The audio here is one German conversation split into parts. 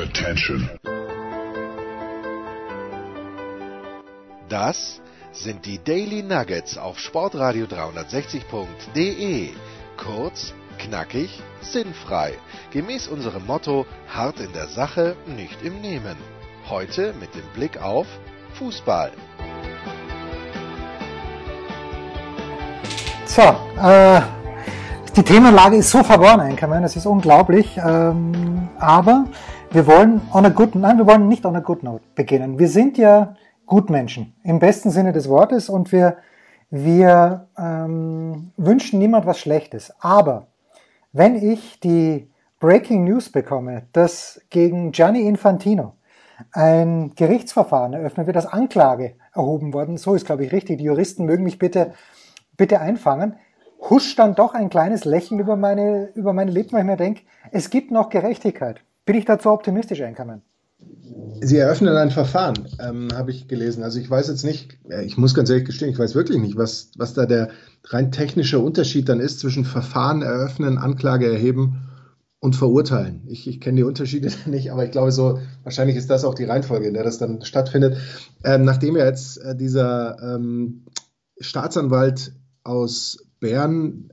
Attention. Das sind die Daily Nuggets auf Sportradio 360.de. Kurz, knackig, sinnfrei. Gemäß unserem Motto: hart in der Sache, nicht im Nehmen. Heute mit dem Blick auf Fußball. So, äh, die Themenlage ist so verworren, Einkommen, es ist unglaublich. Ähm, aber wir wollen on a good, nein, wir wollen nicht on a good note beginnen. Wir sind ja Gutmenschen im besten Sinne des Wortes und wir wir ähm, wünschen niemand was Schlechtes. Aber wenn ich die Breaking News bekomme, dass gegen Gianni Infantino ein Gerichtsverfahren eröffnet wird, das Anklage erhoben worden, so ist glaube ich richtig. Die Juristen mögen mich bitte bitte einfangen huscht dann doch ein kleines Lächeln über meine, über meine Lippen, weil ich mir denke, es gibt noch Gerechtigkeit. Bin ich dazu optimistisch, Einkommen? Sie eröffnen ein Verfahren, ähm, habe ich gelesen. Also ich weiß jetzt nicht, ich muss ganz ehrlich gestehen, ich weiß wirklich nicht, was, was da der rein technische Unterschied dann ist zwischen Verfahren eröffnen, Anklage erheben und verurteilen. Ich, ich kenne die Unterschiede nicht, aber ich glaube so, wahrscheinlich ist das auch die Reihenfolge, in der das dann stattfindet. Ähm, nachdem ja jetzt äh, dieser ähm, Staatsanwalt aus Bern,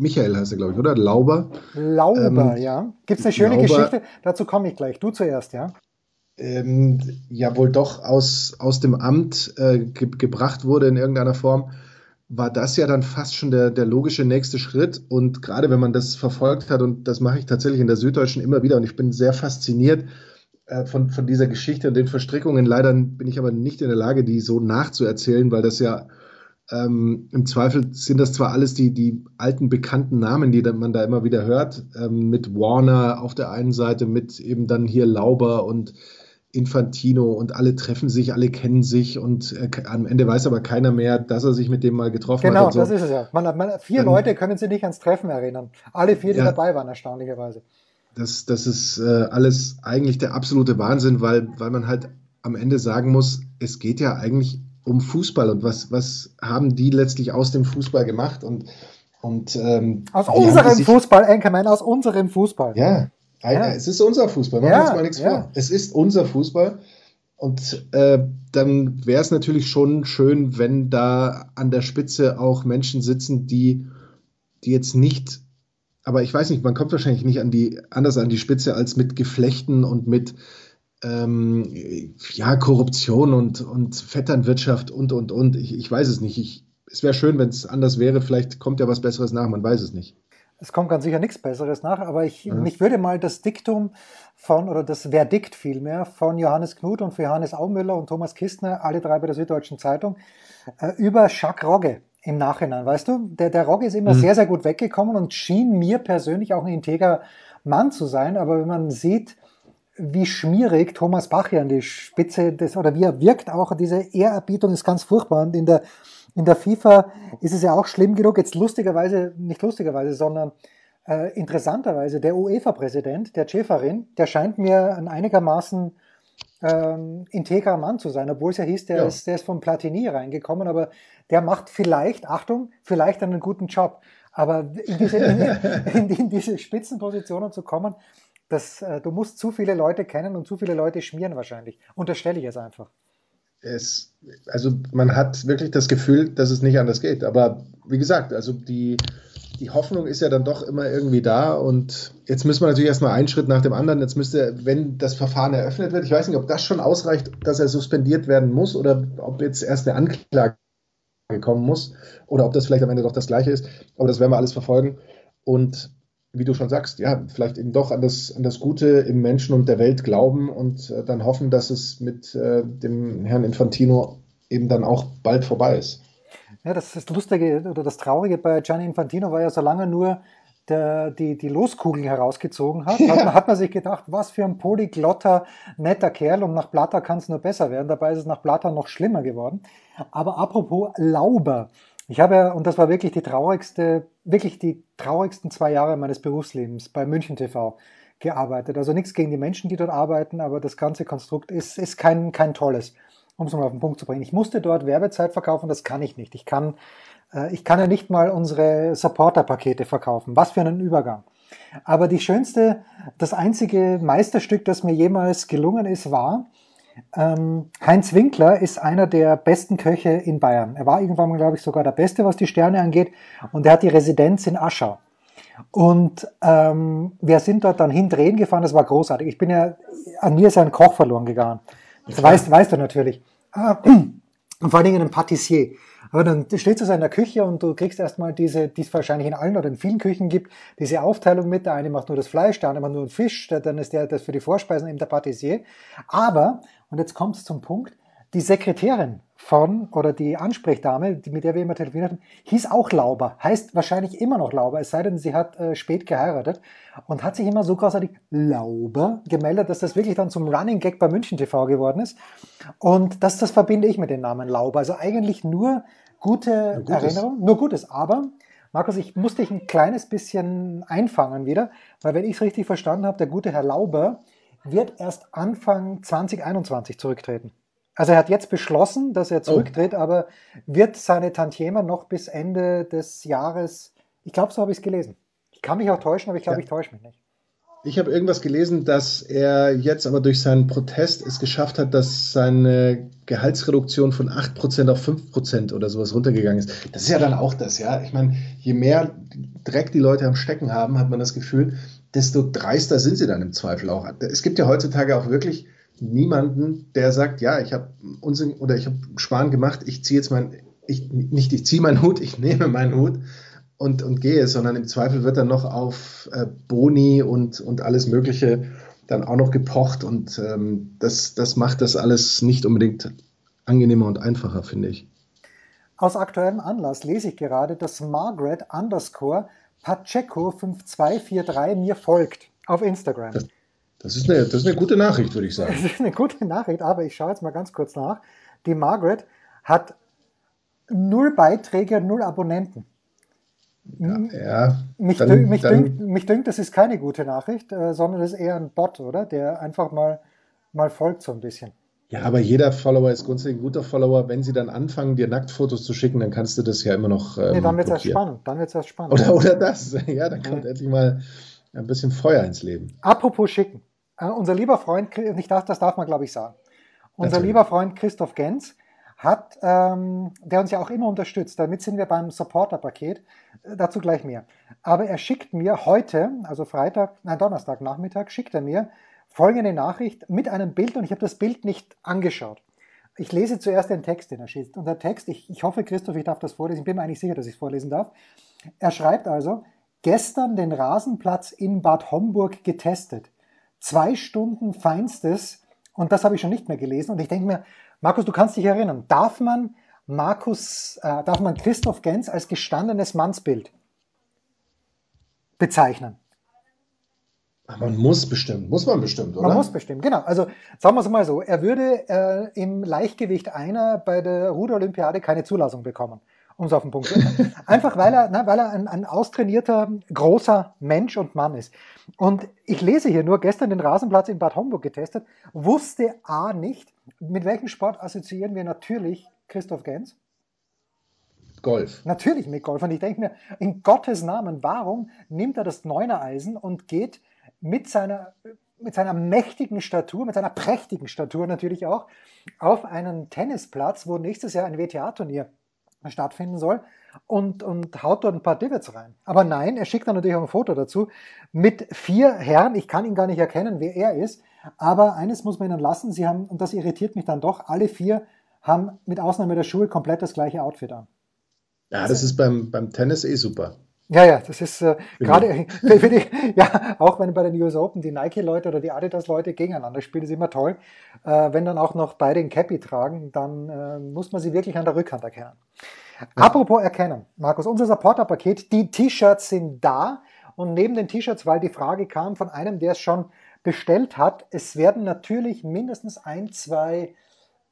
Michael heißt er, glaube ich, oder? Lauber. Lauber, ähm, ja. Gibt es eine schöne Lauber, Geschichte? Dazu komme ich gleich. Du zuerst, ja? Ähm, ja, wohl doch aus, aus dem Amt äh, ge gebracht wurde in irgendeiner Form, war das ja dann fast schon der, der logische nächste Schritt. Und gerade wenn man das verfolgt hat, und das mache ich tatsächlich in der Süddeutschen immer wieder, und ich bin sehr fasziniert äh, von, von dieser Geschichte und den Verstrickungen. Leider bin ich aber nicht in der Lage, die so nachzuerzählen, weil das ja ähm, Im Zweifel sind das zwar alles die, die alten bekannten Namen, die man da immer wieder hört, ähm, mit Warner auf der einen Seite, mit eben dann hier Lauber und Infantino und alle treffen sich, alle kennen sich und äh, am Ende weiß aber keiner mehr, dass er sich mit dem mal getroffen genau, hat. Genau, so. das ist es ja. Man, man, vier ähm, Leute können sich nicht ans Treffen erinnern. Alle vier, die ja, dabei waren, erstaunlicherweise. Das, das ist äh, alles eigentlich der absolute Wahnsinn, weil, weil man halt am Ende sagen muss, es geht ja eigentlich um Fußball und was, was haben die letztlich aus dem Fußball gemacht und, und ähm, aus unserem sich, Fußball, Enkermann, aus unserem Fußball. Ja, ja, es ist unser Fußball, machen wir uns mal nichts ja. vor. Es ist unser Fußball. Und äh, dann wäre es natürlich schon schön, wenn da an der Spitze auch Menschen sitzen, die, die jetzt nicht, aber ich weiß nicht, man kommt wahrscheinlich nicht an die, anders an die Spitze als mit Geflechten und mit ähm, ja, Korruption und, und Vetternwirtschaft und, und, und. Ich, ich weiß es nicht. Ich, es wäre schön, wenn es anders wäre. Vielleicht kommt ja was Besseres nach, man weiß es nicht. Es kommt ganz sicher nichts Besseres nach, aber ich, ja. mich würde mal das Diktum von, oder das Verdikt vielmehr, von Johannes Knut und für Johannes Aumüller und Thomas Kistner, alle drei bei der Süddeutschen Zeitung, äh, über Jacques Rogge im Nachhinein. Weißt du, der, der Rogge ist immer mhm. sehr, sehr gut weggekommen und schien mir persönlich auch ein integer Mann zu sein, aber wenn man sieht, wie schmierig Thomas Bach hier an die Spitze des, oder wie er wirkt auch, diese Ehrerbietung ist ganz furchtbar. Und in der, in der FIFA ist es ja auch schlimm genug, jetzt lustigerweise, nicht lustigerweise, sondern äh, interessanterweise, der UEFA-Präsident, der Cefarin, der scheint mir ein einigermaßen ähm, integrer Mann zu sein, obwohl es ja hieß, der, ja. Ist, der ist von Platini reingekommen, aber der macht vielleicht, Achtung, vielleicht einen guten Job. Aber in diese, in, in, in diese Spitzenpositionen zu kommen, das, äh, du musst zu viele Leute kennen und zu viele Leute schmieren wahrscheinlich. Unterstelle ich jetzt einfach. Es, also man hat wirklich das Gefühl, dass es nicht anders geht. Aber wie gesagt, also die, die Hoffnung ist ja dann doch immer irgendwie da und jetzt müssen wir natürlich erstmal einen Schritt nach dem anderen. Jetzt müsste, wenn das Verfahren eröffnet wird, ich weiß nicht, ob das schon ausreicht, dass er suspendiert werden muss oder ob jetzt erst eine Anklage kommen muss oder ob das vielleicht am Ende doch das Gleiche ist. Aber das werden wir alles verfolgen. Und wie du schon sagst, ja, vielleicht eben doch an das, an das Gute im Menschen und der Welt glauben und äh, dann hoffen, dass es mit äh, dem Herrn Infantino eben dann auch bald vorbei ist. Ja, das ist Lustige oder das Traurige bei Gianni Infantino war ja, solange nur der, die, die Loskugeln herausgezogen hat, ja. hat, man, hat, man, sich gedacht, was für ein polyglotter, netter Kerl und nach Blatter kann es nur besser werden. Dabei ist es nach Blatter noch schlimmer geworden. Aber apropos Lauber, ich habe, und das war wirklich die traurigste, wirklich die traurigsten zwei Jahre meines Berufslebens bei München TV gearbeitet. Also nichts gegen die Menschen, die dort arbeiten, aber das ganze Konstrukt ist, ist kein, kein tolles, um es mal auf den Punkt zu bringen. Ich musste dort Werbezeit verkaufen, das kann ich nicht. Ich kann, äh, ich kann ja nicht mal unsere Supporter-Pakete verkaufen. Was für einen Übergang. Aber die schönste, das einzige Meisterstück, das mir jemals gelungen ist, war, ähm, Heinz Winkler ist einer der besten Köche in Bayern. Er war irgendwann, glaube ich, sogar der Beste, was die Sterne angeht. Und er hat die Residenz in Aschau. Und ähm, wir sind dort dann hindrehen gefahren. Das war großartig. Ich bin ja, an mir ist ein Koch verloren gegangen. Das weißt, weißt du natürlich. Ah, und vor allen Dingen ein Patissier. Aber dann stehst du in der Küche und du kriegst erstmal diese, die es wahrscheinlich in allen oder in vielen Küchen gibt, diese Aufteilung mit. Der eine macht nur das Fleisch, der andere macht nur den Fisch, dann ist der das für die Vorspeisen eben der Patissier. Aber, und jetzt kommt es zum Punkt, die Sekretärin von, oder die Ansprechdame, die, mit der wir immer telefoniert haben, hieß auch Lauber, heißt wahrscheinlich immer noch Lauber, es sei denn, sie hat äh, spät geheiratet und hat sich immer so großartig Lauber gemeldet, dass das wirklich dann zum Running Gag bei München TV geworden ist. Und das, das verbinde ich mit dem Namen Lauber. Also eigentlich nur gute Erinnerungen, nur Gutes. Aber, Markus, ich musste dich ein kleines bisschen einfangen wieder, weil wenn ich es richtig verstanden habe, der gute Herr Lauber wird erst Anfang 2021 zurücktreten. Also er hat jetzt beschlossen, dass er oh. zurücktritt, oh. aber wird seine Tantieme noch bis Ende des Jahres, ich glaube, so habe ich es gelesen. Ich kann mich auch täuschen, aber ich glaube, ja. ich täusche mich nicht. Ich habe irgendwas gelesen, dass er jetzt aber durch seinen Protest es geschafft hat, dass seine Gehaltsreduktion von 8% auf 5% oder sowas runtergegangen ist. Das ist ja dann auch das, ja. Ich meine, je mehr Dreck die Leute am Stecken haben, hat man das Gefühl, desto dreister sind sie dann im Zweifel auch. Es gibt ja heutzutage auch wirklich niemanden, der sagt, ja, ich habe Unsinn oder ich habe Sparen gemacht, ich ziehe jetzt mein, ich, nicht ich ziehe meinen Hut, ich nehme meinen Hut und, und gehe, sondern im Zweifel wird dann noch auf äh, Boni und, und alles Mögliche dann auch noch gepocht und ähm, das, das macht das alles nicht unbedingt angenehmer und einfacher, finde ich. Aus aktuellem Anlass lese ich gerade, dass Margaret underscore Pacheco 5243 mir folgt auf Instagram. Das, das ist, eine, das ist eine gute Nachricht, würde ich sagen. Das ist eine gute Nachricht, aber ich schaue jetzt mal ganz kurz nach. Die Margaret hat null Beiträge, null Abonnenten. Ja, ja mich, dann, dünkt, mich, dann, dünkt, mich dünkt, das ist keine gute Nachricht, äh, sondern das ist eher ein Bot, oder? Der einfach mal, mal folgt so ein bisschen. Ja, aber jeder Follower ist grundsätzlich ein guter Follower. Wenn sie dann anfangen, dir Nacktfotos zu schicken, dann kannst du das ja immer noch. Ähm, nee, dann wird es erst spannend. Dann wird's erst spannend. Oder, oder das. Ja, dann kommt ja. endlich mal ein bisschen Feuer ins Leben. Apropos schicken. Äh, unser lieber Freund, nicht das, das darf man glaube ich sagen, unser Natürlich. lieber Freund Christoph Gens hat, ähm, der uns ja auch immer unterstützt, damit sind wir beim Supporter-Paket, äh, dazu gleich mehr. Aber er schickt mir heute, also Freitag, nein, Donnerstag Nachmittag, schickt er mir folgende Nachricht mit einem Bild und ich habe das Bild nicht angeschaut. Ich lese zuerst den Text, den er schickt. Und der Text, ich, ich hoffe, Christoph, ich darf das vorlesen, ich bin mir eigentlich sicher, dass ich es vorlesen darf. Er schreibt also, gestern den Rasenplatz in Bad Homburg getestet zwei Stunden Feinstes und das habe ich schon nicht mehr gelesen. Und ich denke mir, Markus, du kannst dich erinnern, darf man Markus, äh, darf man Christoph Gens als gestandenes Mannsbild bezeichnen? Man muss bestimmt, muss man bestimmt, oder? Man muss bestimmt, genau. Also sagen wir es mal so, er würde äh, im Leichtgewicht einer bei der Ruderolympiade keine Zulassung bekommen um es auf den Punkt zu bringen. Einfach weil er, na, weil er ein, ein austrainierter, großer Mensch und Mann ist. Und ich lese hier nur, gestern den Rasenplatz in Bad Homburg getestet, wusste A nicht, mit welchem Sport assoziieren wir natürlich Christoph Gens? Golf. Natürlich mit Golf. Und ich denke mir, in Gottes Namen, warum nimmt er das Neuner-Eisen und geht mit seiner, mit seiner mächtigen Statur, mit seiner prächtigen Statur natürlich auch, auf einen Tennisplatz, wo nächstes Jahr ein WTA-Turnier stattfinden soll und, und haut dort ein paar Divots rein. Aber nein, er schickt dann natürlich auch ein Foto dazu mit vier Herren. Ich kann ihn gar nicht erkennen, wer er ist. Aber eines muss man ihnen lassen. Sie haben, und das irritiert mich dann doch, alle vier haben mit Ausnahme der Schuhe komplett das gleiche Outfit an. Ja, das ist beim, beim Tennis eh super. Ja, ja, das ist äh, gerade, ja, auch wenn bei den US Open die Nike-Leute oder die Adidas-Leute gegeneinander spielen, ist immer toll. Äh, wenn dann auch noch beide ein Cappy tragen, dann äh, muss man sie wirklich an der Rückhand erkennen. Ja. Apropos erkennen, Markus, unser Supporter-Paket, die T-Shirts sind da und neben den T-Shirts, weil die Frage kam von einem, der es schon bestellt hat, es werden natürlich mindestens ein, zwei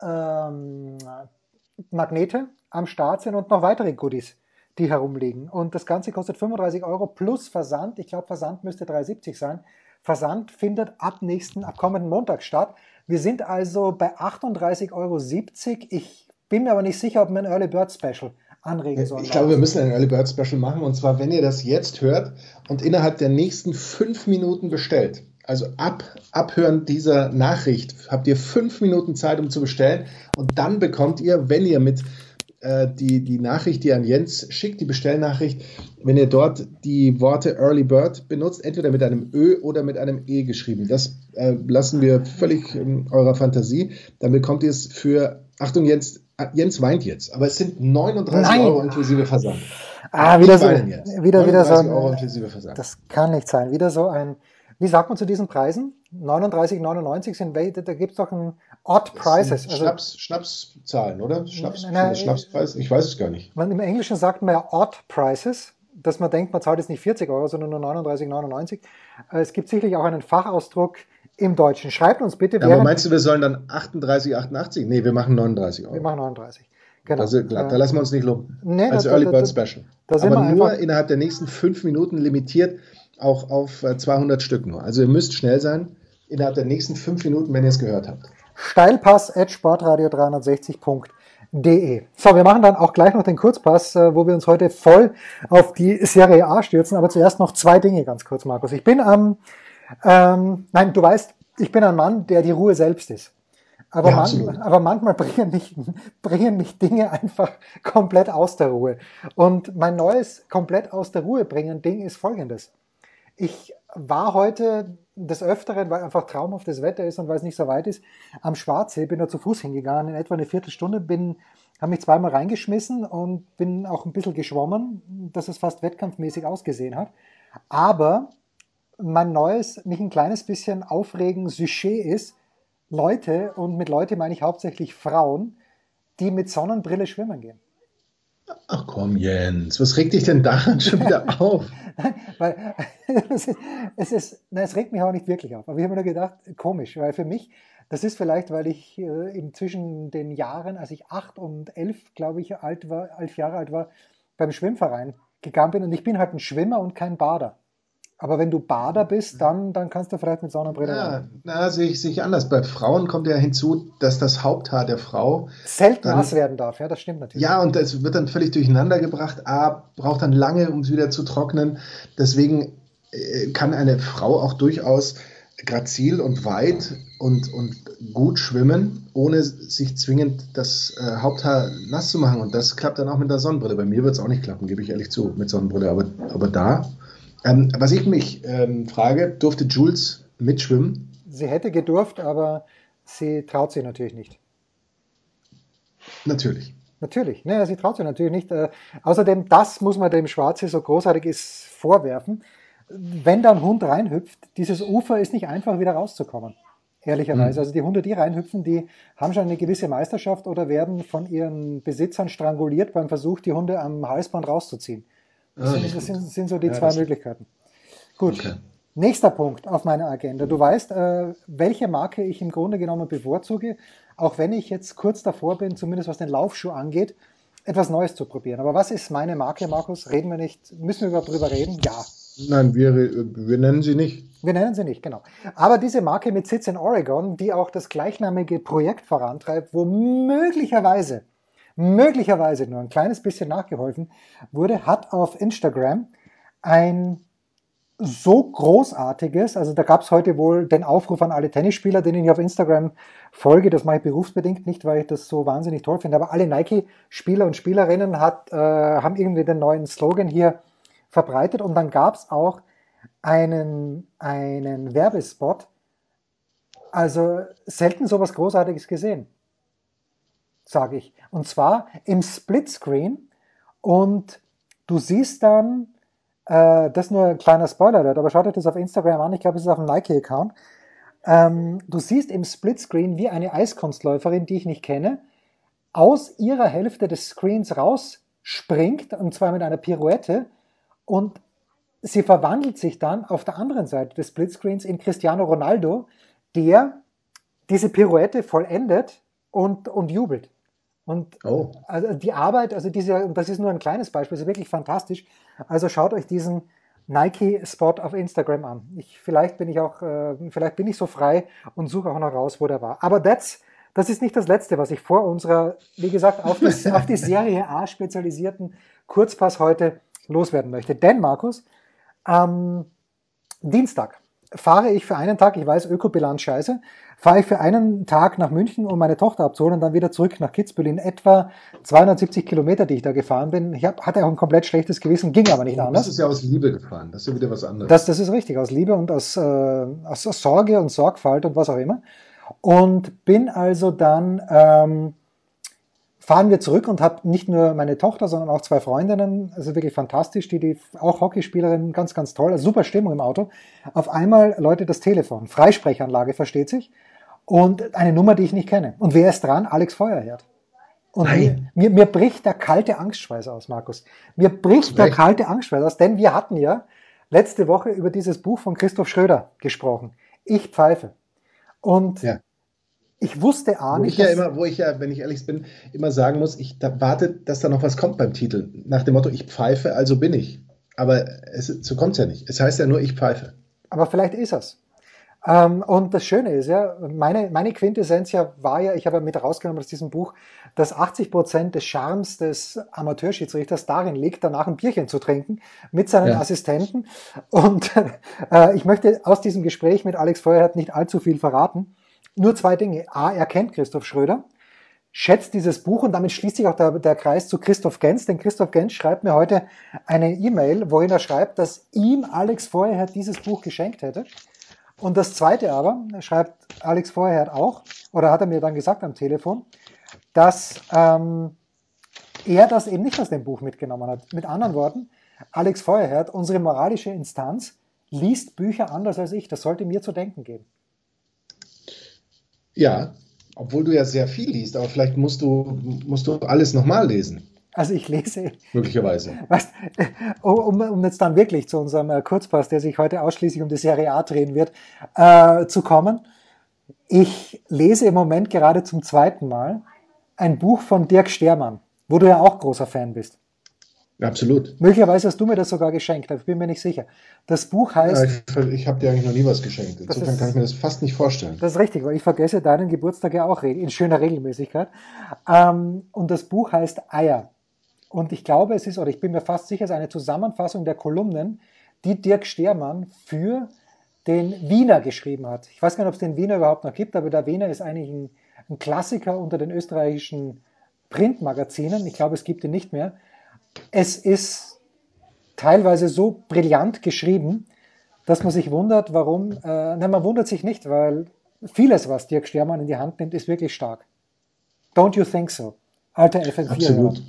ähm, Magnete am Start sein und noch weitere Goodies die herumliegen. Und das Ganze kostet 35 Euro plus Versand. Ich glaube, Versand müsste 3,70 sein. Versand findet ab nächsten, ab kommenden Montag statt. Wir sind also bei 38,70 Euro. Ich bin mir aber nicht sicher, ob wir ein Early Bird Special anregen sollen. Ich glaube, wir müssen ein Early Bird Special machen. Und zwar, wenn ihr das jetzt hört und innerhalb der nächsten fünf Minuten bestellt. Also ab Abhören dieser Nachricht habt ihr fünf Minuten Zeit, um zu bestellen. Und dann bekommt ihr, wenn ihr mit die, die Nachricht, die an Jens schickt, die Bestellnachricht, wenn ihr dort die Worte Early Bird benutzt, entweder mit einem Ö oder mit einem E geschrieben. Das äh, lassen wir völlig in eurer Fantasie. Dann bekommt ihr es für, Achtung, Jens, ah, Jens weint jetzt, aber es sind 39 Nein. Euro inklusive Versand. Ah, wieder so, wieder, wieder so ein, Euro inklusive Versand. Das kann nicht sein. Wieder so ein, wie sagt man zu diesen Preisen? 39,99 sind, da gibt es doch ein Odd Prices. Also, Schnaps, Schnapszahlen, oder? Schnaps, na, Schnapspreis? Ich weiß es gar nicht. Man, Im Englischen sagt man ja Odd Prices, dass man denkt, man zahlt jetzt nicht 40 Euro, sondern nur 39,99. Äh, es gibt sicherlich auch einen Fachausdruck im Deutschen. Schreibt uns bitte. Ja, aber meinst du, wir sollen dann 38,88? Nee, wir machen 39 Euro. Wir machen 39. Genau. Also, da lassen wir uns nicht loben. Nee, Als da, Early Bird Special. aber nur innerhalb der nächsten fünf Minuten limitiert auch auf 200 äh, Stück nur. Also ihr müsst schnell sein innerhalb der nächsten fünf Minuten, wenn ihr es gehört habt. Steilpass at sportradio360.de. So, wir machen dann auch gleich noch den Kurzpass, äh, wo wir uns heute voll auf die Serie A stürzen. Aber zuerst noch zwei Dinge ganz kurz, Markus. Ich bin am, ähm, nein, du weißt, ich bin ein Mann, der die Ruhe selbst ist. Aber, ja, man, aber manchmal bringen mich, bringen mich Dinge einfach komplett aus der Ruhe. Und mein neues komplett aus der Ruhe bringen Ding ist folgendes. Ich war heute des Öfteren, weil einfach traumhaftes Wetter ist und weil es nicht so weit ist, am Schwarzsee, bin da zu Fuß hingegangen, in etwa eine Viertelstunde, bin, habe mich zweimal reingeschmissen und bin auch ein bisschen geschwommen, dass es fast wettkampfmäßig ausgesehen hat. Aber mein neues, mich ein kleines bisschen aufregen Sujet ist, Leute, und mit Leute meine ich hauptsächlich Frauen, die mit Sonnenbrille schwimmen gehen. Ach komm, Jens, was regt dich denn daran schon wieder auf? Nein, weil es ist, es ist, nein, es regt mich auch nicht wirklich auf. Aber ich habe mir nur gedacht, komisch, weil für mich, das ist vielleicht, weil ich äh, eben zwischen den Jahren, als ich acht und elf, glaube ich, alt war, elf Jahre alt war, beim Schwimmverein gegangen bin und ich bin halt ein Schwimmer und kein Bader. Aber wenn du Bader bist, dann, dann kannst du vielleicht mit Sonnenbrille. Ja, na, sehe ich, sehe ich anders. Bei Frauen kommt ja hinzu, dass das Haupthaar der Frau selten nass werden darf. Ja, das stimmt natürlich. Ja, und es wird dann völlig durcheinander gebracht. A, braucht dann lange, um es wieder zu trocknen. Deswegen äh, kann eine Frau auch durchaus grazil und weit und, und gut schwimmen, ohne sich zwingend das äh, Haupthaar nass zu machen. Und das klappt dann auch mit der Sonnenbrille. Bei mir wird es auch nicht klappen, gebe ich ehrlich zu, mit Sonnenbrille. Aber, aber da ähm, was ich mich ähm, frage, durfte Jules mitschwimmen? Sie hätte gedurft, aber sie traut sich natürlich nicht. Natürlich. Natürlich, ne, sie traut sich natürlich nicht. Äh, außerdem, das muss man dem Schwarze, so großartig ist, vorwerfen. Wenn da ein Hund reinhüpft, dieses Ufer ist nicht einfach wieder rauszukommen. Ehrlicherweise. Mhm. Also die Hunde, die reinhüpfen, die haben schon eine gewisse Meisterschaft oder werden von ihren Besitzern stranguliert beim Versuch, die Hunde am Halsband rauszuziehen. Das, sind, das sind, sind, so die ja, zwei Möglichkeiten. Gut. Okay. Nächster Punkt auf meiner Agenda. Du weißt, äh, welche Marke ich im Grunde genommen bevorzuge, auch wenn ich jetzt kurz davor bin, zumindest was den Laufschuh angeht, etwas Neues zu probieren. Aber was ist meine Marke, Markus? Reden wir nicht? Müssen wir überhaupt drüber reden? Ja. Nein, wir, wir nennen sie nicht. Wir nennen sie nicht, genau. Aber diese Marke mit Sitz in Oregon, die auch das gleichnamige Projekt vorantreibt, wo möglicherweise möglicherweise nur ein kleines bisschen nachgeholfen wurde, hat auf Instagram ein so großartiges, also da gab es heute wohl den Aufruf an alle Tennisspieler, denen ich auf Instagram folge, das mache ich berufsbedingt nicht, weil ich das so wahnsinnig toll finde, aber alle Nike-Spieler und Spielerinnen hat, äh, haben irgendwie den neuen Slogan hier verbreitet und dann gab es auch einen, einen Werbespot, also selten sowas Großartiges gesehen sage ich. Und zwar im Splitscreen und du siehst dann, äh, das ist nur ein kleiner Spoiler, aber schaut euch das auf Instagram an, ich glaube, es ist auf dem Nike-Account. Ähm, du siehst im Splitscreen, wie eine Eiskunstläuferin, die ich nicht kenne, aus ihrer Hälfte des Screens rausspringt, und zwar mit einer Pirouette, und sie verwandelt sich dann auf der anderen Seite des Splitscreens in Cristiano Ronaldo, der diese Pirouette vollendet und, und jubelt. Und oh. also die Arbeit, also diese, das ist nur ein kleines Beispiel, ist wirklich fantastisch. Also schaut euch diesen Nike-Spot auf Instagram an. Ich, vielleicht bin ich auch, äh, vielleicht bin ich so frei und suche auch noch raus, wo der war. Aber that's, das ist nicht das Letzte, was ich vor unserer, wie gesagt, auf die, auf die Serie A spezialisierten Kurzpass heute loswerden möchte. Denn, Markus, am Dienstag fahre ich für einen Tag, ich weiß, Ökobilanz scheiße, fahre ich für einen Tag nach München, um meine Tochter abzuholen und dann wieder zurück nach Kitzbühel in etwa 270 Kilometer, die ich da gefahren bin. Ich hab, hatte auch ein komplett schlechtes Gewissen, ging aber nicht anders. Das ist ja aus Liebe gefahren, das ist ja wieder was anderes. Das, das ist richtig, aus Liebe und aus, äh, aus Sorge und Sorgfalt und was auch immer. Und bin also dann ähm, fahren wir zurück und habe nicht nur meine Tochter, sondern auch zwei Freundinnen, also wirklich fantastisch, die, die auch Hockeyspielerinnen, ganz, ganz toll, also super Stimmung im Auto. Auf einmal läutet das Telefon, Freisprechanlage, versteht sich, und eine Nummer, die ich nicht kenne. Und wer ist dran? Alex Feuerherd. Und mir, mir, mir, bricht der kalte Angstschweiß aus, Markus. Mir bricht der kalte Angstschweiß aus, denn wir hatten ja letzte Woche über dieses Buch von Christoph Schröder gesprochen. Ich pfeife. Und ja ich wusste auch nicht. Wo ich ja immer, wo ich ja, wenn ich ehrlich bin, immer sagen muss, ich da warte, dass da noch was kommt beim Titel. Nach dem Motto, ich pfeife, also bin ich. Aber es, so kommt es ja nicht. Es heißt ja nur, ich pfeife. Aber vielleicht ist es. Ähm, und das Schöne ist ja, meine, meine Quintessenz ja war ja, ich habe ja mit rausgenommen aus diesem Buch, dass 80 Prozent des Charmes des Amateurschiedsrichters darin liegt, danach ein Bierchen zu trinken mit seinen ja. Assistenten. Und äh, ich möchte aus diesem Gespräch mit Alex Feuerhardt nicht allzu viel verraten nur zwei Dinge. A, er kennt Christoph Schröder, schätzt dieses Buch und damit schließt sich auch der, der Kreis zu Christoph Gens, denn Christoph Gens schreibt mir heute eine E-Mail, worin er schreibt, dass ihm Alex vorher dieses Buch geschenkt hätte. Und das zweite aber, schreibt Alex vorher auch, oder hat er mir dann gesagt am Telefon, dass ähm, er das eben nicht aus dem Buch mitgenommen hat. Mit anderen Worten, Alex Feuerherd, unsere moralische Instanz, liest Bücher anders als ich. Das sollte mir zu denken geben. Ja, obwohl du ja sehr viel liest, aber vielleicht musst du, musst du alles nochmal lesen. Also ich lese. Möglicherweise. Weißt, um, um jetzt dann wirklich zu unserem äh, Kurzpass, der sich heute ausschließlich um die Serie A drehen wird, äh, zu kommen. Ich lese im Moment gerade zum zweiten Mal ein Buch von Dirk Stermann, wo du ja auch großer Fan bist. Absolut. Möglicherweise hast du mir das sogar geschenkt, ich bin mir nicht sicher. Das Buch heißt. Ja, ich, ich habe dir eigentlich noch nie was geschenkt. Insofern ist, kann ich mir das fast nicht vorstellen. Das ist richtig, weil ich vergesse deinen Geburtstag ja auch in schöner Regelmäßigkeit. Ähm, und das Buch heißt Eier. Und ich glaube, es ist, oder ich bin mir fast sicher, es ist eine Zusammenfassung der Kolumnen, die Dirk Stehrmann für den Wiener geschrieben hat. Ich weiß gar nicht, ob es den Wiener überhaupt noch gibt, aber der Wiener ist eigentlich ein, ein Klassiker unter den österreichischen Printmagazinen. Ich glaube, es gibt ihn nicht mehr es ist teilweise so brillant geschrieben, dass man sich wundert, warum. Äh, nein, man wundert sich nicht, weil vieles, was Dirk Stermann in die Hand nimmt, ist wirklich stark. Don't you think so? Alter FM4. Absolut.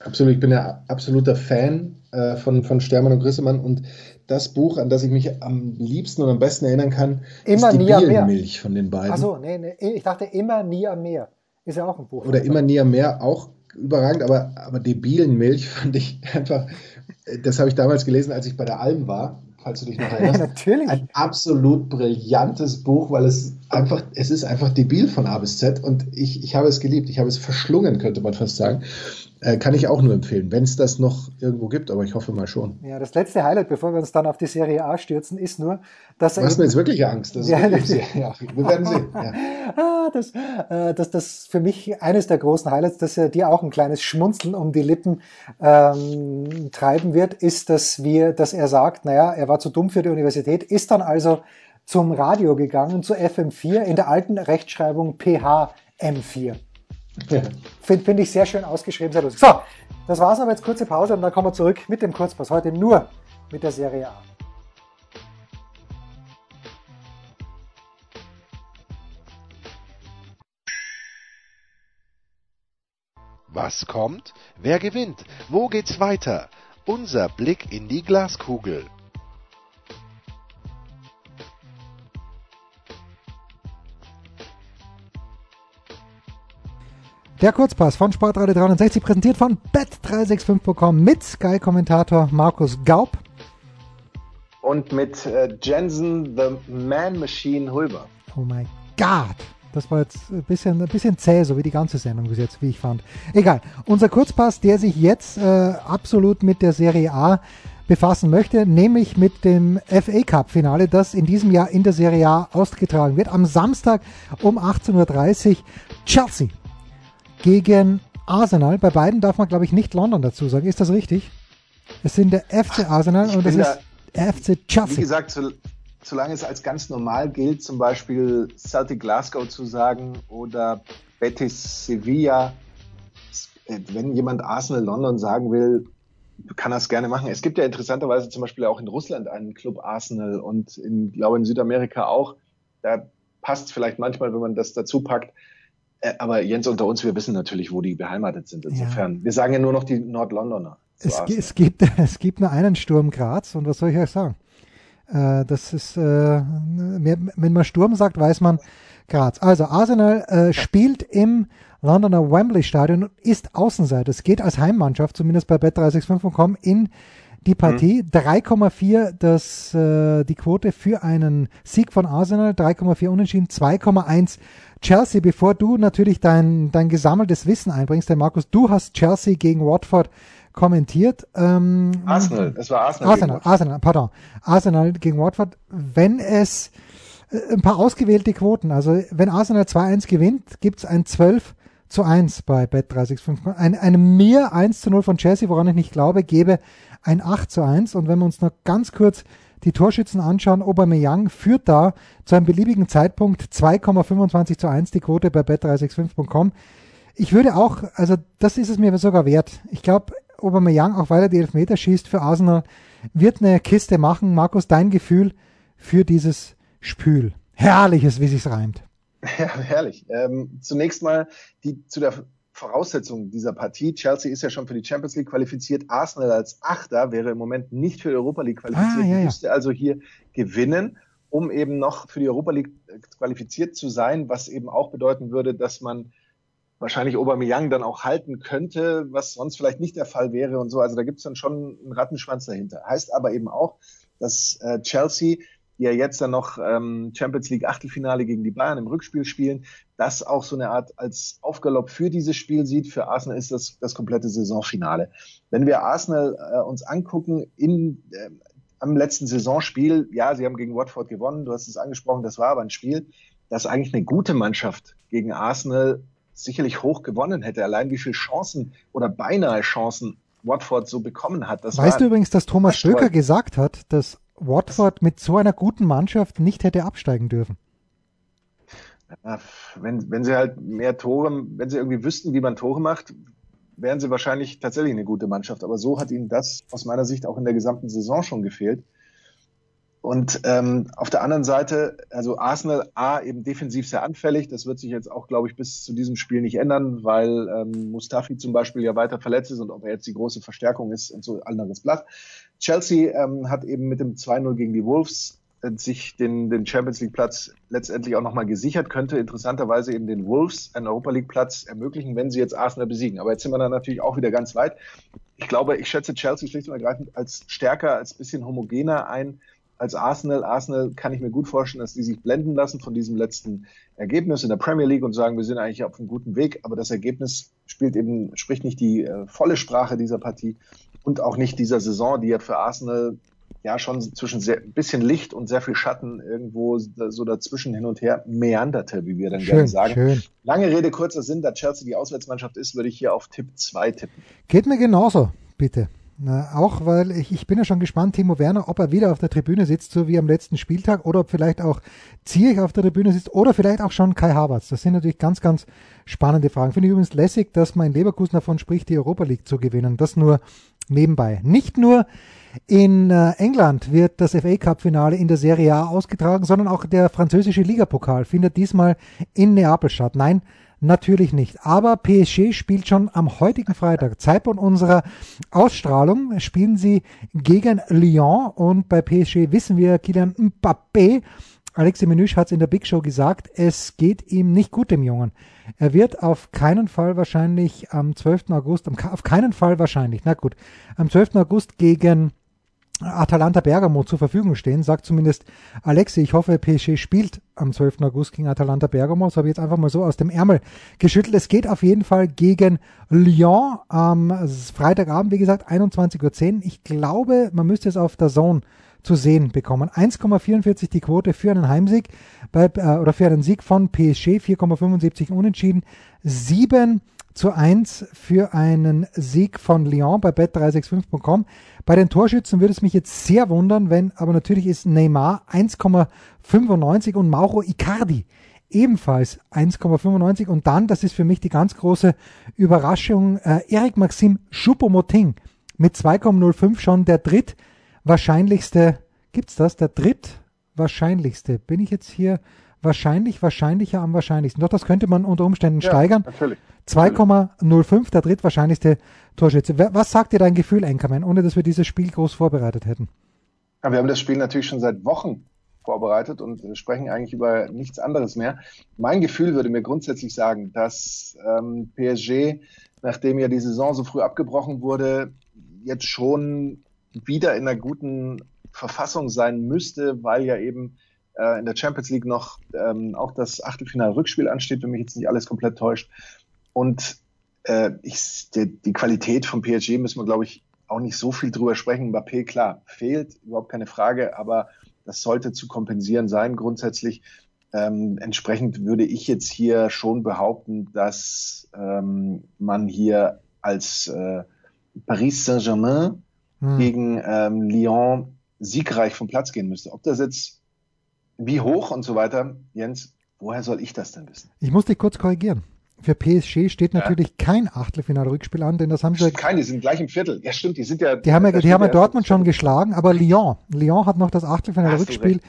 Absolut. Ich bin ja absoluter Fan äh, von, von Stermann und Grissemann und das Buch, an das ich mich am liebsten und am besten erinnern kann, immer ist die nie Milch von den beiden. Achso, nee, nee, ich dachte immer nie am Meer. Ist ja auch ein Buch. Oder immer nie am Meer, auch überragend, aber, aber debilen Milch fand ich einfach, das habe ich damals gelesen, als ich bei der Alm war, falls du dich noch erinnerst. Ja, natürlich. Ein absolut brillantes Buch, weil es einfach, es ist einfach debil von A bis Z und ich, ich habe es geliebt. Ich habe es verschlungen, könnte man fast sagen. Äh, kann ich auch nur empfehlen, wenn es das noch irgendwo gibt, aber ich hoffe mal schon. Ja, das letzte Highlight, bevor wir uns dann auf die Serie A stürzen, ist nur, dass er. Du hast mir jetzt wirklich Angst. Das ja, ja, wir werden sehen. Ja. ah, das, äh, das, das für mich eines der großen Highlights, dass er dir auch ein kleines Schmunzeln um die Lippen ähm, treiben wird, ist, dass wir, dass er sagt, naja, er war zu dumm für die Universität, ist dann also zum Radio gegangen, zu FM4, in der alten Rechtschreibung PHM4. Ja. Finde find ich sehr schön ausgeschrieben, sehr lustig. So, das war's aber jetzt kurze Pause und dann kommen wir zurück mit dem Kurzpass. Heute nur mit der Serie A. Was kommt? Wer gewinnt? Wo geht's weiter? Unser Blick in die Glaskugel. Der Kurzpass von Sportradio 360 präsentiert von bet365.com mit Sky-Kommentator Markus Gaub. Und mit äh, Jensen The Man Machine Hulber. Oh mein Gott. Das war jetzt ein bisschen, ein bisschen zäh, so wie die ganze Sendung bis jetzt, wie ich fand. Egal. Unser Kurzpass, der sich jetzt äh, absolut mit der Serie A befassen möchte, nämlich mit dem FA Cup Finale, das in diesem Jahr in der Serie A ausgetragen wird. Am Samstag um 18.30 Uhr Chelsea gegen Arsenal. Bei beiden darf man, glaube ich, nicht London dazu sagen. Ist das richtig? Es sind der FC Arsenal ich und das ist der FC Chelsea. Wie gesagt, so, solange es als ganz normal gilt, zum Beispiel Celtic Glasgow zu sagen oder Betis Sevilla, wenn jemand Arsenal London sagen will, kann das gerne machen. Es gibt ja interessanterweise zum Beispiel auch in Russland einen Club Arsenal und in, glaube in Südamerika auch. Da passt vielleicht manchmal, wenn man das dazu packt. Äh, aber Jens unter uns, wir wissen natürlich, wo die beheimatet sind. Insofern, ja. wir sagen ja nur noch die Nordlondoner. Es, es, gibt, es gibt nur einen Sturm Graz und was soll ich euch sagen? Äh, das ist, äh, wenn man Sturm sagt, weiß man Graz. Also Arsenal äh, spielt im Londoner Wembley Stadion und ist Außenseiter. Es geht als Heimmannschaft, zumindest bei bet365.com, in die Partie. Mhm. 3,4 das, äh, die Quote für einen Sieg von Arsenal, 3,4 Unentschieden, 2,1 Chelsea. Bevor du natürlich dein, dein gesammeltes Wissen einbringst, denn Markus, du hast Chelsea gegen Watford kommentiert. Ähm, Arsenal, es war Arsenal. Arsenal, Arsenal, pardon. Arsenal gegen Watford. Wenn es äh, ein paar ausgewählte Quoten, also wenn Arsenal 2-1 gewinnt, gibt's ein 12 zu 1 bei Bet365. Ein, eine mehr 1 zu 0 von Chelsea, woran ich nicht glaube, gebe ein 8 zu 1. Und wenn wir uns noch ganz kurz die Torschützen anschauen, Aubameyang führt da zu einem beliebigen Zeitpunkt 2,25 zu 1 die Quote bei bet365.com. Ich würde auch, also das ist es mir sogar wert. Ich glaube, Aubameyang, auch weil er die Elfmeter schießt für Arsenal, wird eine Kiste machen. Markus, dein Gefühl für dieses Spül. Herrliches, wie sich's reimt. Ja, herrlich. Ähm, zunächst mal die zu der Voraussetzung dieser Partie. Chelsea ist ja schon für die Champions League qualifiziert. Arsenal als Achter wäre im Moment nicht für die Europa League qualifiziert. Ah, ja, ja. Müsste also hier gewinnen, um eben noch für die Europa League äh, qualifiziert zu sein, was eben auch bedeuten würde, dass man wahrscheinlich Aubameyang dann auch halten könnte, was sonst vielleicht nicht der Fall wäre und so. Also da gibt es dann schon einen Rattenschwanz dahinter. Heißt aber eben auch, dass äh, Chelsea die ja jetzt dann noch ähm, Champions League Achtelfinale gegen die Bayern im Rückspiel spielen, das auch so eine Art als Aufgalopp für dieses Spiel sieht. Für Arsenal ist das das komplette Saisonfinale. Wenn wir Arsenal äh, uns angucken in äh, am letzten Saisonspiel, ja, sie haben gegen Watford gewonnen, du hast es angesprochen, das war aber ein Spiel, das eigentlich eine gute Mannschaft gegen Arsenal sicherlich hoch gewonnen hätte. Allein wie viele Chancen oder beinahe Chancen Watford so bekommen hat. Das weißt du übrigens, dass Thomas Stöcker gesagt hat, dass Watford mit so einer guten Mannschaft nicht hätte absteigen dürfen. wenn, wenn sie halt mehr Tore, wenn sie irgendwie wüssten, wie man Tore macht, wären sie wahrscheinlich tatsächlich eine gute Mannschaft. Aber so hat ihnen das aus meiner Sicht auch in der gesamten Saison schon gefehlt. Und ähm, auf der anderen Seite, also Arsenal A eben defensiv sehr anfällig. Das wird sich jetzt auch, glaube ich, bis zu diesem Spiel nicht ändern, weil ähm, Mustafi zum Beispiel ja weiter verletzt ist und ob er jetzt die große Verstärkung ist und so anderes Blatt. Chelsea ähm, hat eben mit dem 2-0 gegen die Wolves äh, sich den, den Champions League Platz letztendlich auch nochmal gesichert, könnte interessanterweise eben den Wolves einen Europa League Platz ermöglichen, wenn sie jetzt Arsenal besiegen. Aber jetzt sind wir dann natürlich auch wieder ganz weit. Ich glaube, ich schätze Chelsea schlicht und ergreifend als stärker, als bisschen homogener ein als Arsenal. Arsenal kann ich mir gut vorstellen, dass die sich blenden lassen von diesem letzten Ergebnis in der Premier League und sagen, wir sind eigentlich auf einem guten Weg, aber das Ergebnis spielt eben, spricht nicht die äh, volle Sprache dieser Partie und auch nicht dieser Saison, die ja für Arsenal ja schon zwischen sehr, ein bisschen Licht und sehr viel Schatten irgendwo so dazwischen hin und her meanderte, wie wir dann schön, gerne sagen. Schön. Lange Rede, kurzer Sinn, da Chelsea die Auswärtsmannschaft ist, würde ich hier auf Tipp 2 tippen. Geht mir genauso, bitte. Na, auch weil ich, ich bin ja schon gespannt, Timo Werner, ob er wieder auf der Tribüne sitzt, so wie am letzten Spieltag, oder ob vielleicht auch Zierich auf der Tribüne sitzt, oder vielleicht auch schon Kai Havertz. Das sind natürlich ganz, ganz spannende Fragen. Finde ich übrigens lässig, dass mein Leverkusen davon spricht, die Europa League zu gewinnen. Das nur nebenbei. Nicht nur in äh, England wird das FA Cup Finale in der Serie A ausgetragen, sondern auch der französische Ligapokal findet diesmal in Neapel statt. Nein, Natürlich nicht. Aber PSG spielt schon am heutigen Freitag, Zeitpunkt unserer Ausstrahlung, spielen sie gegen Lyon und bei PSG wissen wir, Kylian Mbappé, Alexi Menüsch hat es in der Big Show gesagt, es geht ihm nicht gut, dem Jungen. Er wird auf keinen Fall wahrscheinlich am 12. August, auf keinen Fall wahrscheinlich, na gut, am 12. August gegen Atalanta Bergamo zur Verfügung stehen, sagt zumindest Alexi. Ich hoffe, PSG spielt am 12. August gegen Atalanta Bergamo. Das habe ich jetzt einfach mal so aus dem Ärmel geschüttelt. Es geht auf jeden Fall gegen Lyon am Freitagabend, wie gesagt, 21.10 Uhr. Ich glaube, man müsste es auf der Zone zu sehen bekommen. 1,44 die Quote für einen Heimsieg bei, äh, oder für einen Sieg von PSG, 4,75 unentschieden, 7 zu 1 für einen Sieg von Lyon bei bet365.com. Bei den Torschützen würde es mich jetzt sehr wundern, wenn, aber natürlich ist Neymar 1,95 und Mauro Icardi ebenfalls 1,95 und dann, das ist für mich die ganz große Überraschung, äh, Eric Maxim Choupo-Moting mit 2,05 schon der drittwahrscheinlichste, gibt's das, der drittwahrscheinlichste, bin ich jetzt hier wahrscheinlich, wahrscheinlicher am wahrscheinlichsten. Doch, das könnte man unter Umständen ja, steigern. Natürlich. 2,05, der drittwahrscheinlichste Torschütze. Was sagt dir dein Gefühl, Enkermann, ohne dass wir dieses Spiel groß vorbereitet hätten? Ja, wir haben das Spiel natürlich schon seit Wochen vorbereitet und sprechen eigentlich über nichts anderes mehr. Mein Gefühl würde mir grundsätzlich sagen, dass ähm, PSG, nachdem ja die Saison so früh abgebrochen wurde, jetzt schon wieder in einer guten Verfassung sein müsste, weil ja eben äh, in der Champions League noch ähm, auch das Achtelfinal-Rückspiel ansteht, wenn mich jetzt nicht alles komplett täuscht. Und äh, ich, die, die Qualität von PSG müssen wir, glaube ich, auch nicht so viel drüber sprechen. Mbappé, klar, fehlt, überhaupt keine Frage, aber das sollte zu kompensieren sein grundsätzlich. Ähm, entsprechend würde ich jetzt hier schon behaupten, dass ähm, man hier als äh, Paris Saint-Germain hm. gegen ähm, Lyon siegreich vom Platz gehen müsste. Ob das jetzt wie hoch und so weiter, Jens, woher soll ich das denn wissen? Ich muss dich kurz korrigieren. Für PSG steht natürlich ja. kein Achtelfinale-Rückspiel an, denn das haben sie. Kein, die sind gleich im Viertel. Ja, stimmt, die sind ja. Die haben ja, die haben ja Dortmund schon geschlagen, aber Lyon. Lyon hat noch das Achtelfinale-Rückspiel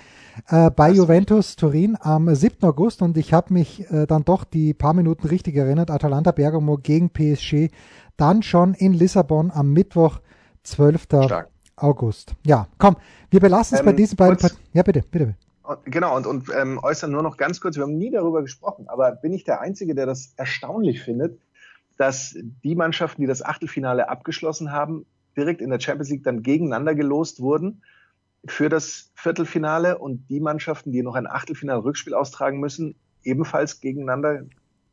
äh, bei Hast Juventus Turin am 7. August und ich habe mich äh, dann doch die paar Minuten richtig erinnert. Atalanta Bergamo gegen PSG. Dann schon in Lissabon am Mittwoch, 12. Stark. August. Ja, komm, wir belassen es ähm, bei diesen beiden. Ja, bitte, bitte. Genau, und, und ähm, äußern nur noch ganz kurz, wir haben nie darüber gesprochen, aber bin ich der Einzige, der das erstaunlich findet, dass die Mannschaften, die das Achtelfinale abgeschlossen haben, direkt in der Champions League dann gegeneinander gelost wurden für das Viertelfinale und die Mannschaften, die noch ein Achtelfinale-Rückspiel austragen müssen, ebenfalls gegeneinander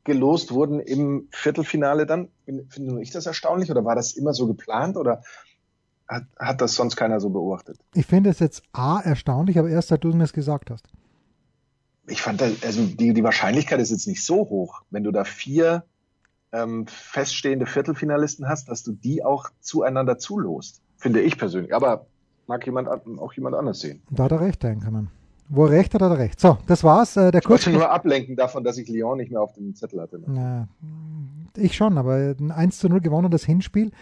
gelost wurden im Viertelfinale dann. Finde ich das erstaunlich oder war das immer so geplant oder hat, hat das sonst keiner so beobachtet. Ich finde es jetzt A erstaunlich, aber erst seit du mir es gesagt hast. Ich fand, also die, die Wahrscheinlichkeit ist jetzt nicht so hoch, wenn du da vier ähm, feststehende Viertelfinalisten hast, dass du die auch zueinander zulost. Finde ich persönlich. Aber mag jemand auch jemand anders sehen. Da hat er recht, denken man. Wo er recht hat, hat er recht. So, das war's. Äh, der ich wollte nur ablenken davon, dass ich Lyon nicht mehr auf dem Zettel hatte. Ne? Ja, ich schon, aber ein 1 zu 0 gewonnen, das Hinspiel.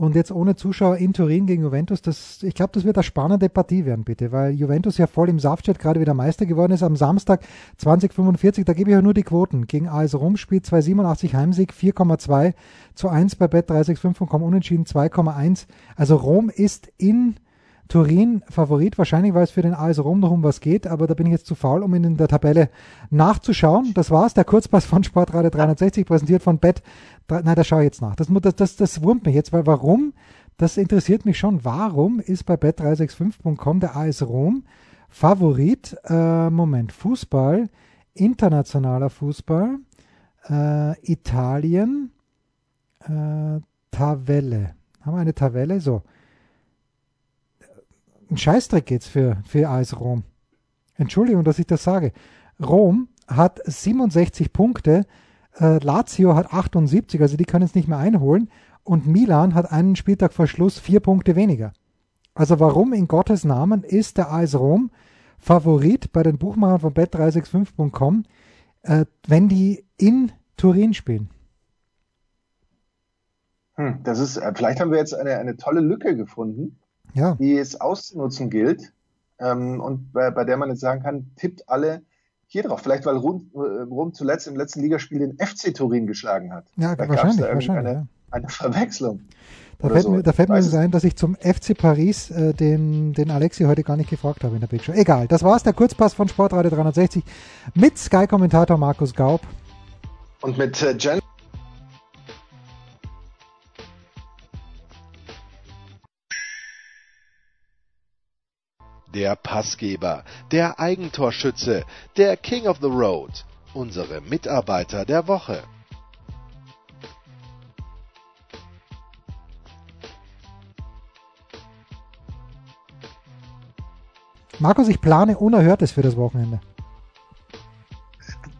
Und jetzt ohne Zuschauer in Turin gegen Juventus, das, ich glaube, das wird eine spannende Partie werden, bitte, weil Juventus ja voll im Saft gerade wieder Meister geworden ist am Samstag 2045. Da gebe ich ja nur die Quoten. Gegen AS Rom spielt 2,87 Heimsieg, 4,2 zu 1 bei Bet 365 und kommen unentschieden 2,1. Also Rom ist in Turin Favorit, wahrscheinlich, weil es für den AS Rom noch um was geht, aber da bin ich jetzt zu faul, um in der Tabelle nachzuschauen. Das war's, der Kurzpass von Sportradio 360, präsentiert von Bet. Nein, da schaue ich jetzt nach. Das, das, das, das wurmt mich jetzt, weil warum? Das interessiert mich schon. Warum ist bei bet365.com der AS Rom Favorit? Äh, Moment, Fußball, internationaler Fußball, äh, Italien, äh, Tabelle. Haben wir eine Tabelle? So ein Scheißdreck jetzt für, für AS Rom. Entschuldigung, dass ich das sage. Rom hat 67 Punkte, äh, Lazio hat 78, also die können es nicht mehr einholen. Und Milan hat einen Spieltag vor Schluss vier Punkte weniger. Also warum in Gottes Namen ist der AS Rom Favorit bei den Buchmachern von bet365.com, äh, wenn die in Turin spielen? Hm, das ist, äh, vielleicht haben wir jetzt eine, eine tolle Lücke gefunden ja. die es auszunutzen gilt ähm, und bei, bei, der man jetzt sagen kann, tippt alle hier drauf. Vielleicht, weil Rom, äh, Rom zuletzt im letzten Ligaspiel den FC Turin geschlagen hat. Ja, da wahrscheinlich. Da wahrscheinlich eine, ja. eine Verwechslung. Da fällt, so. mir, da fällt mir sein, dass ich zum FC Paris äh, den, den Alexi heute gar nicht gefragt habe in der Big Show. Egal, das war's, der Kurzpass von Sportradio 360 mit Sky-Kommentator Markus Gaub. Und mit äh, Jen der Passgeber, der Eigentorschütze, der King of the Road, unsere Mitarbeiter der Woche. Markus, ich plane Unerhörtes für das Wochenende.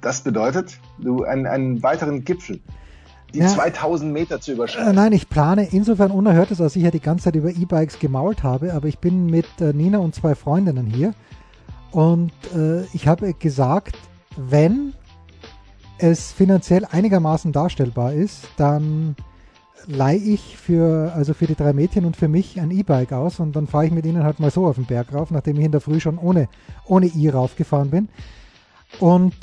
Das bedeutet, du einen, einen weiteren Gipfel, die ja, 2000 Meter zu überschreiten. Äh, nein, ich plane insofern Unerhörtes, als ich ja die ganze Zeit über E-Bikes gemault habe, aber ich bin mit äh, Nina und zwei Freundinnen hier und äh, ich habe gesagt, wenn es finanziell einigermaßen darstellbar ist, dann leihe ich für, also für die drei Mädchen und für mich ein E-Bike aus und dann fahre ich mit ihnen halt mal so auf den Berg rauf, nachdem ich in der Früh schon ohne, ohne I raufgefahren bin. Und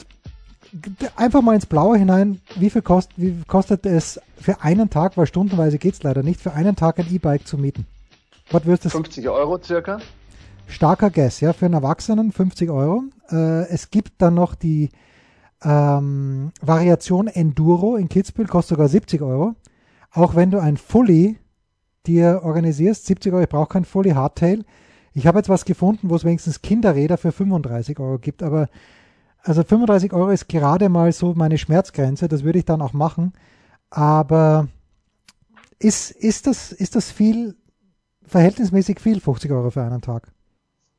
einfach mal ins Blaue hinein, wie viel, kost, wie kostet es für einen Tag, weil stundenweise geht es leider nicht, für einen Tag ein E-Bike zu mieten? Was wirst du 50 Euro circa. Starker Guess, ja, für einen Erwachsenen 50 Euro. Äh, es gibt dann noch die ähm, Variation Enduro in Kitzbühel, kostet sogar 70 Euro auch wenn du ein Fully dir organisierst, 70 Euro, ich brauche kein Fully Hardtail. Ich habe jetzt was gefunden, wo es wenigstens Kinderräder für 35 Euro gibt, aber also 35 Euro ist gerade mal so meine Schmerzgrenze, das würde ich dann auch machen. Aber ist, ist, das, ist das viel, verhältnismäßig viel, 50 Euro für einen Tag?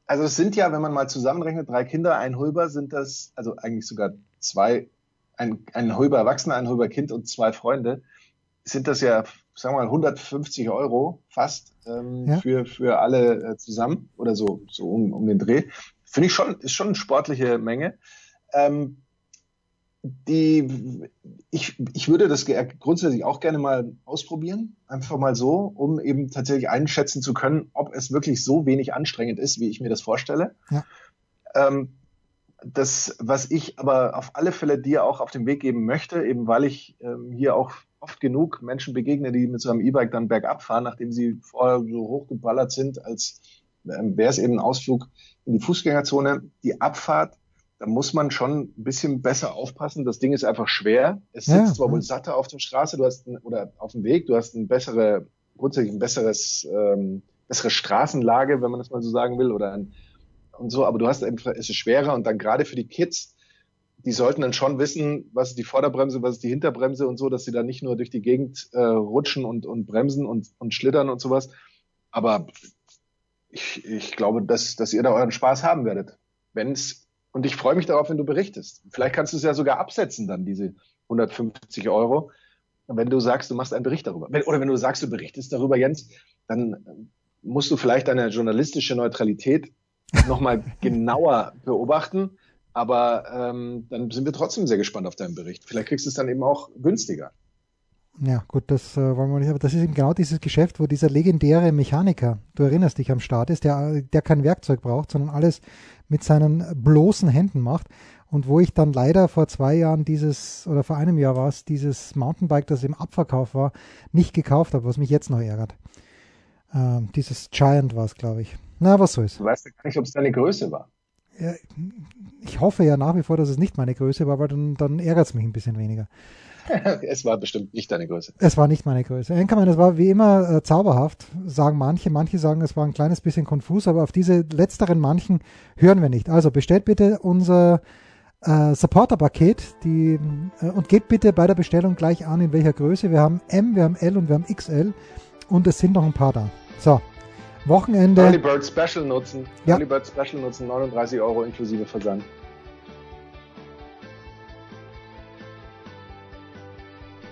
Also es sind ja, wenn man mal zusammenrechnet, drei Kinder, ein Hulber, sind das, also eigentlich sogar zwei, ein, ein Hulber Erwachsener, ein Hulber Kind und zwei Freunde sind das ja, sagen wir mal, 150 Euro fast ähm, ja. für, für alle äh, zusammen oder so, so um, um den Dreh. Finde ich schon, ist schon eine sportliche Menge. Ähm, die, ich, ich würde das grundsätzlich auch gerne mal ausprobieren, einfach mal so, um eben tatsächlich einschätzen zu können, ob es wirklich so wenig anstrengend ist, wie ich mir das vorstelle. Ja. Ähm, das, was ich aber auf alle Fälle dir auch auf den Weg geben möchte, eben weil ich ähm, hier auch oft genug Menschen begegne, die mit so einem E-Bike dann bergab fahren, nachdem sie vorher so hochgeballert sind, als ähm, wäre es eben ein Ausflug in die Fußgängerzone. Die Abfahrt, da muss man schon ein bisschen besser aufpassen. Das Ding ist einfach schwer. Es sitzt ja, zwar wohl satter auf der Straße, du hast ein, oder auf dem Weg, du hast ein bessere, grundsätzlich ein besseres, ähm, bessere Straßenlage, wenn man das mal so sagen will, oder ein, und so, aber du hast einfach, es ist schwerer und dann gerade für die Kids, die sollten dann schon wissen, was ist die Vorderbremse, was ist die Hinterbremse und so, dass sie da nicht nur durch die Gegend äh, rutschen und, und bremsen und, und schlittern und sowas. Aber ich, ich glaube, dass, dass ihr da euren Spaß haben werdet. Wenn's, und ich freue mich darauf, wenn du berichtest. Vielleicht kannst du es ja sogar absetzen, dann diese 150 Euro. wenn du sagst, du machst einen Bericht darüber. Wenn, oder wenn du sagst, du berichtest darüber, Jens, dann musst du vielleicht deine journalistische Neutralität nochmal genauer beobachten aber ähm, dann sind wir trotzdem sehr gespannt auf deinen Bericht. Vielleicht kriegst du es dann eben auch günstiger. Ja, gut, das äh, wollen wir nicht, aber das ist eben genau dieses Geschäft, wo dieser legendäre Mechaniker, du erinnerst dich am Start ist, der, der kein Werkzeug braucht, sondern alles mit seinen bloßen Händen macht. Und wo ich dann leider vor zwei Jahren dieses, oder vor einem Jahr war es, dieses Mountainbike, das im Abverkauf war, nicht gekauft habe, was mich jetzt noch ärgert. Ähm, dieses Giant war es, glaube ich. Na, was so ist. Du weißt ja gar nicht, ob es deine Größe war ich hoffe ja nach wie vor, dass es nicht meine Größe war, weil dann, dann ärgert es mich ein bisschen weniger. es war bestimmt nicht deine Größe. Es war nicht meine Größe. Enkermann, es war wie immer äh, zauberhaft, sagen manche. Manche sagen, es war ein kleines bisschen konfus, aber auf diese letzteren manchen hören wir nicht. Also bestellt bitte unser äh, Supporter-Paket die, äh, und gebt bitte bei der Bestellung gleich an, in welcher Größe. Wir haben M, wir haben L und wir haben XL und es sind noch ein paar da. So, Wochenende. Early Bird Special nutzen. Ja. Early Bird Special nutzen, 39 Euro inklusive Versand.